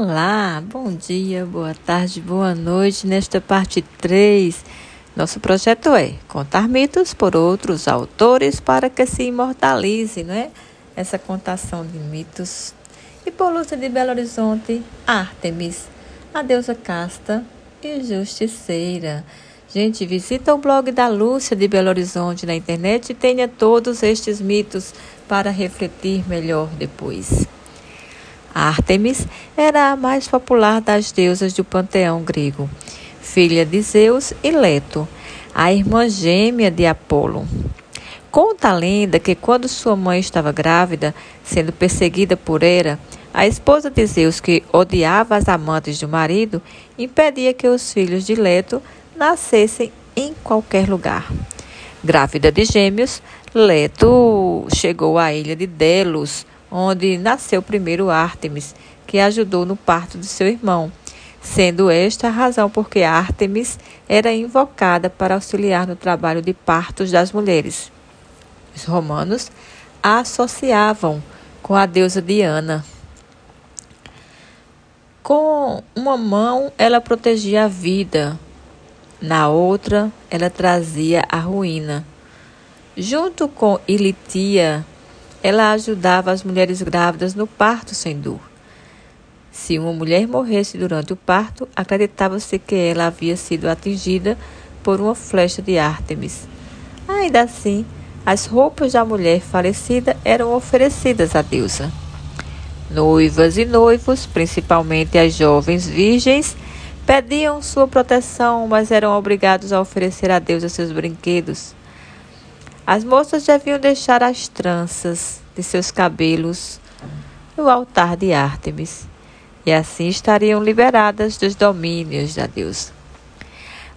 Olá, bom dia, boa tarde, boa noite. Nesta parte 3, nosso projeto é contar mitos por outros autores para que se imortalize, não é? Essa contação de mitos. E por Lúcia de Belo Horizonte, Artemis, a deusa casta e justiceira. Gente, visita o blog da Lúcia de Belo Horizonte na internet e tenha todos estes mitos para refletir melhor depois. Ártemis era a mais popular das deusas do panteão grego, filha de Zeus e Leto, a irmã gêmea de Apolo. Conta a lenda que quando sua mãe estava grávida, sendo perseguida por Hera, a esposa de Zeus, que odiava as amantes do marido, impedia que os filhos de Leto nascessem em qualquer lugar. Grávida de gêmeos, Leto chegou à ilha de Delos, onde nasceu primeiro Ártemis, que ajudou no parto de seu irmão, sendo esta a razão por que Ártemis era invocada para auxiliar no trabalho de partos das mulheres. Os romanos a associavam com a deusa Diana. Com uma mão ela protegia a vida, na outra ela trazia a ruína. Junto com Ilitia, ela ajudava as mulheres grávidas no parto sem dor. Se uma mulher morresse durante o parto, acreditava-se que ela havia sido atingida por uma flecha de Ártemis. Ainda assim, as roupas da mulher falecida eram oferecidas à deusa. Noivas e noivos, principalmente as jovens virgens, pediam sua proteção, mas eram obrigados a oferecer a deusa seus brinquedos. As moças deviam deixar as tranças de seus cabelos no altar de Ártemis, e assim estariam liberadas dos domínios da deusa.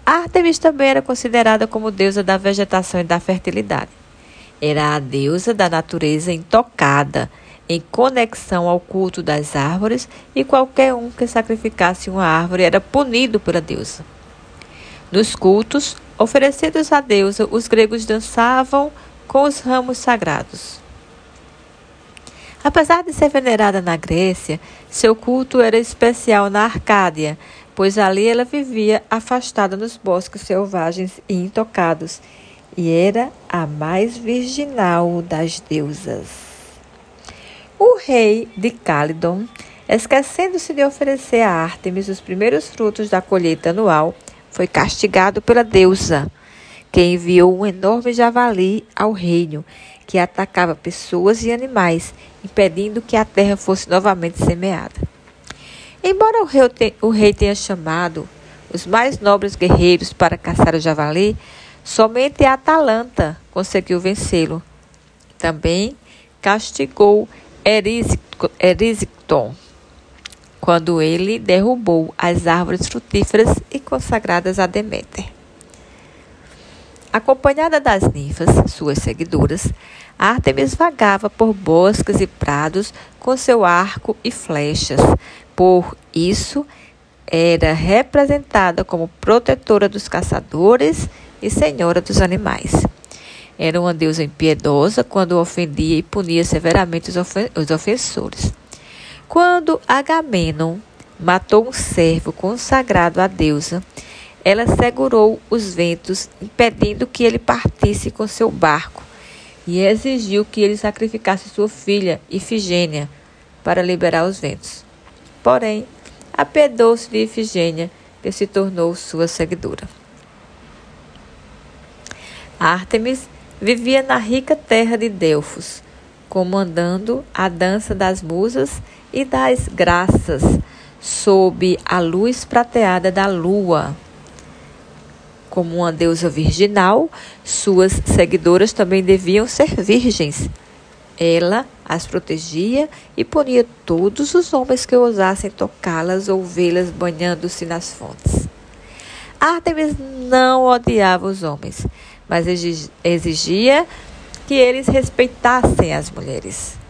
Ártemis também era considerada como deusa da vegetação e da fertilidade. Era a deusa da natureza intocada, em conexão ao culto das árvores, e qualquer um que sacrificasse uma árvore era punido pela deusa. Nos cultos oferecidos à deusa, os gregos dançavam com os ramos sagrados. Apesar de ser venerada na Grécia, seu culto era especial na Arcádia, pois ali ela vivia afastada nos bosques selvagens e intocados, e era a mais virginal das deusas. O rei de Calidon, esquecendo-se de oferecer a Ártemis os primeiros frutos da colheita anual, foi castigado pela deusa, que enviou um enorme javali ao reino, que atacava pessoas e animais, impedindo que a terra fosse novamente semeada. Embora o rei, tenha chamado os mais nobres guerreiros para caçar o javali, somente a Atalanta conseguiu vencê-lo. Também castigou Erisicton, quando ele derrubou as árvores frutíferas e consagradas a Deméter. Acompanhada das ninfas, suas seguidoras, Ártemis vagava por bosques e prados com seu arco e flechas. Por isso, era representada como protetora dos caçadores e senhora dos animais. Era uma deusa impiedosa quando ofendia e punia severamente os ofensores. Quando Agamenon matou um servo consagrado à deusa, ela segurou os ventos, impedindo que ele partisse com seu barco, e exigiu que ele sacrificasse sua filha, Ifigênia, para liberar os ventos. Porém, apedou-se de Ifigênia, que se tornou sua seguidora. Ártemis vivia na rica terra de Delfos, comandando a dança das musas e das graças sob a luz prateada da lua. Como uma deusa virginal, suas seguidoras também deviam ser virgens. Ela as protegia e punia todos os homens que ousassem tocá-las ou vê-las banhando-se nas fontes. Artemis não odiava os homens, mas exigia que eles respeitassem as mulheres.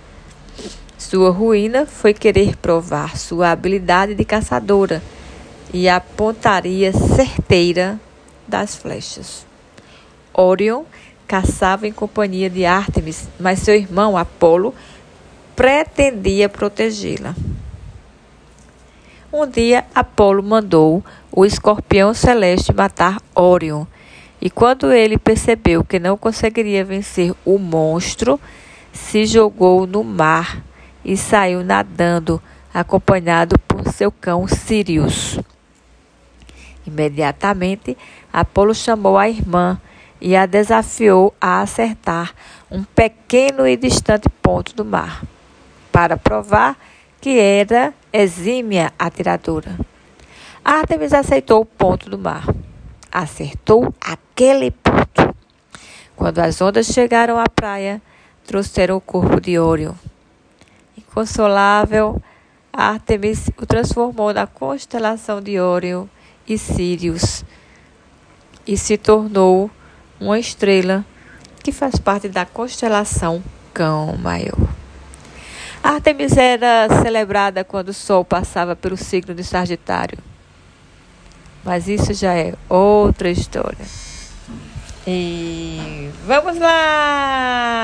Sua ruína foi querer provar sua habilidade de caçadora e a pontaria certeira das flechas. Orion caçava em companhia de Ártemis, mas seu irmão Apolo pretendia protegê-la. Um dia, Apolo mandou o escorpião celeste matar Órion. E quando ele percebeu que não conseguiria vencer o monstro, se jogou no mar e saiu nadando, acompanhado por seu cão Sirius. Imediatamente, Apolo chamou a irmã e a desafiou a acertar um pequeno e distante ponto do mar, para provar que era exímia atiradora. Artemis aceitou o ponto do mar. Acertou aquele ponto. Quando as ondas chegaram à praia, trouxeram o corpo de Órion. Inconsolável, Artemis o transformou na constelação de Órion e Sirius e se tornou uma estrela que faz parte da constelação Cão Maior. Artemis era celebrada quando o Sol passava pelo signo de Sagitário. Mas isso já é outra história. E vamos lá!